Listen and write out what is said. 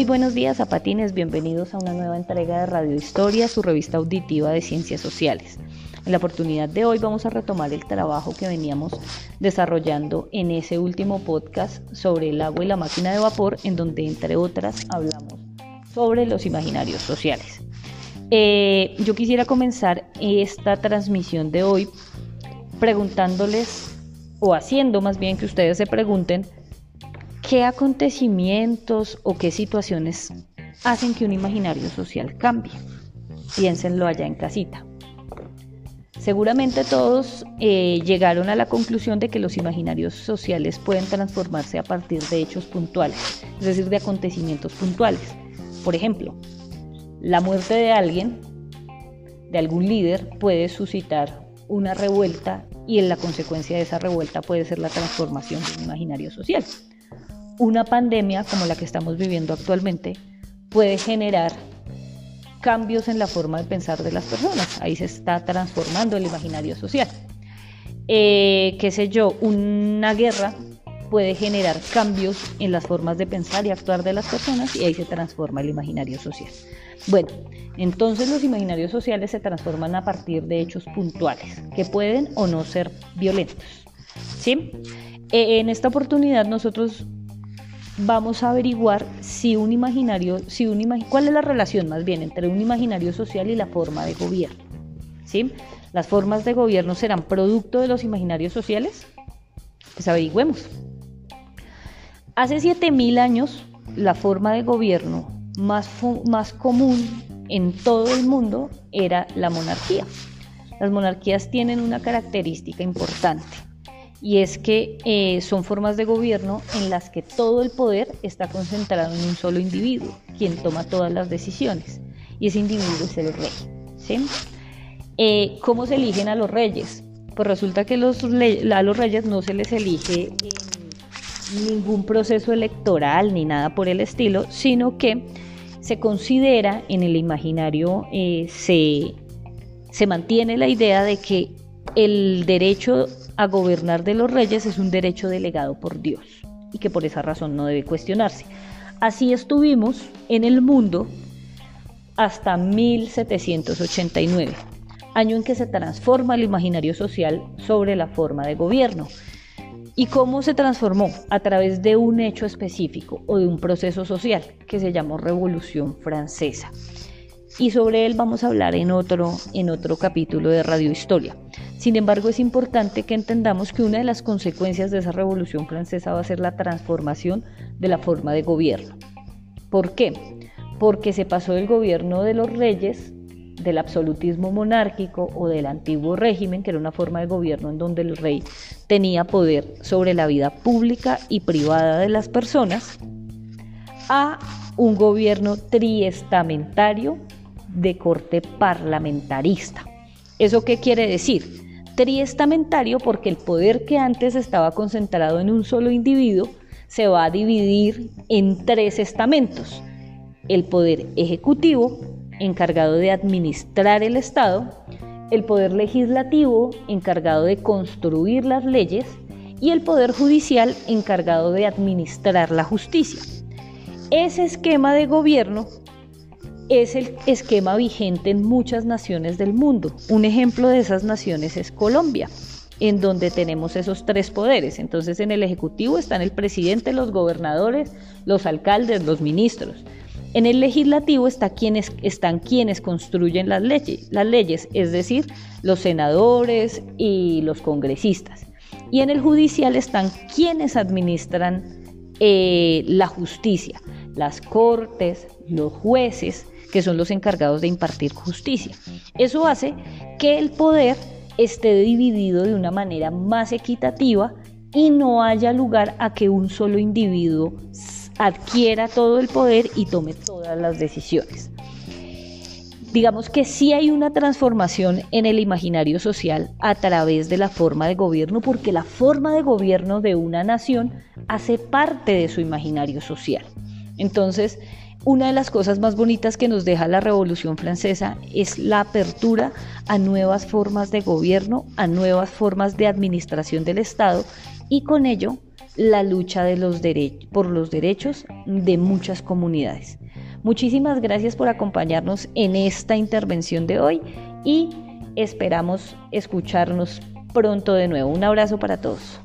Muy buenos días, zapatines. Bienvenidos a una nueva entrega de Radio Historia, su revista auditiva de ciencias sociales. En la oportunidad de hoy vamos a retomar el trabajo que veníamos desarrollando en ese último podcast sobre el agua y la máquina de vapor, en donde entre otras hablamos sobre los imaginarios sociales. Eh, yo quisiera comenzar esta transmisión de hoy preguntándoles o haciendo más bien que ustedes se pregunten qué acontecimientos o qué situaciones hacen que un imaginario social cambie. Piénsenlo allá en casita. Seguramente todos eh, llegaron a la conclusión de que los imaginarios sociales pueden transformarse a partir de hechos puntuales, es decir, de acontecimientos puntuales. Por ejemplo, la muerte de alguien, de algún líder, puede suscitar una revuelta y en la consecuencia de esa revuelta puede ser la transformación de un imaginario social. Una pandemia como la que estamos viviendo actualmente puede generar cambios en la forma de pensar de las personas. Ahí se está transformando el imaginario social. Eh, qué sé yo, una guerra puede generar cambios en las formas de pensar y actuar de las personas y ahí se transforma el imaginario social. Bueno, entonces los imaginarios sociales se transforman a partir de hechos puntuales que pueden o no ser violentos. ¿sí? Eh, en esta oportunidad nosotros vamos a averiguar si un imaginario, si un cuál es la relación más bien entre un imaginario social y la forma de gobierno. ¿sí? ¿Las formas de gobierno serán producto de los imaginarios sociales? Pues averigüemos. Hace 7.000 años, la forma de gobierno más, más común en todo el mundo era la monarquía. Las monarquías tienen una característica importante y es que eh, son formas de gobierno en las que todo el poder está concentrado en un solo individuo, quien toma todas las decisiones, y ese individuo es el rey. Eh, ¿Cómo se eligen a los reyes? Pues resulta que a los reyes no se les elige ningún proceso electoral ni nada por el estilo, sino que se considera en el imaginario, eh, se, se mantiene la idea de que el derecho a gobernar de los reyes es un derecho delegado por Dios y que por esa razón no debe cuestionarse. Así estuvimos en el mundo hasta 1789, año en que se transforma el imaginario social sobre la forma de gobierno. ¿Y cómo se transformó? A través de un hecho específico o de un proceso social que se llamó Revolución Francesa. Y sobre él vamos a hablar en otro, en otro capítulo de Radio Historia. Sin embargo, es importante que entendamos que una de las consecuencias de esa Revolución Francesa va a ser la transformación de la forma de gobierno. ¿Por qué? Porque se pasó del gobierno de los reyes del absolutismo monárquico o del antiguo régimen, que era una forma de gobierno en donde el rey tenía poder sobre la vida pública y privada de las personas, a un gobierno triestamentario de corte parlamentarista. ¿Eso qué quiere decir? Triestamentario porque el poder que antes estaba concentrado en un solo individuo se va a dividir en tres estamentos. El poder ejecutivo, encargado de administrar el Estado, el Poder Legislativo, encargado de construir las leyes, y el Poder Judicial, encargado de administrar la justicia. Ese esquema de gobierno es el esquema vigente en muchas naciones del mundo. Un ejemplo de esas naciones es Colombia, en donde tenemos esos tres poderes. Entonces en el Ejecutivo están el presidente, los gobernadores, los alcaldes, los ministros. En el legislativo está quienes, están quienes construyen las leyes, las leyes, es decir, los senadores y los congresistas. Y en el judicial están quienes administran eh, la justicia, las cortes, los jueces, que son los encargados de impartir justicia. Eso hace que el poder esté dividido de una manera más equitativa y no haya lugar a que un solo individuo adquiera todo el poder y tome todas las decisiones. Digamos que sí hay una transformación en el imaginario social a través de la forma de gobierno, porque la forma de gobierno de una nación hace parte de su imaginario social. Entonces, una de las cosas más bonitas que nos deja la Revolución Francesa es la apertura a nuevas formas de gobierno, a nuevas formas de administración del Estado y con ello la lucha de los por los derechos de muchas comunidades. Muchísimas gracias por acompañarnos en esta intervención de hoy y esperamos escucharnos pronto de nuevo. Un abrazo para todos.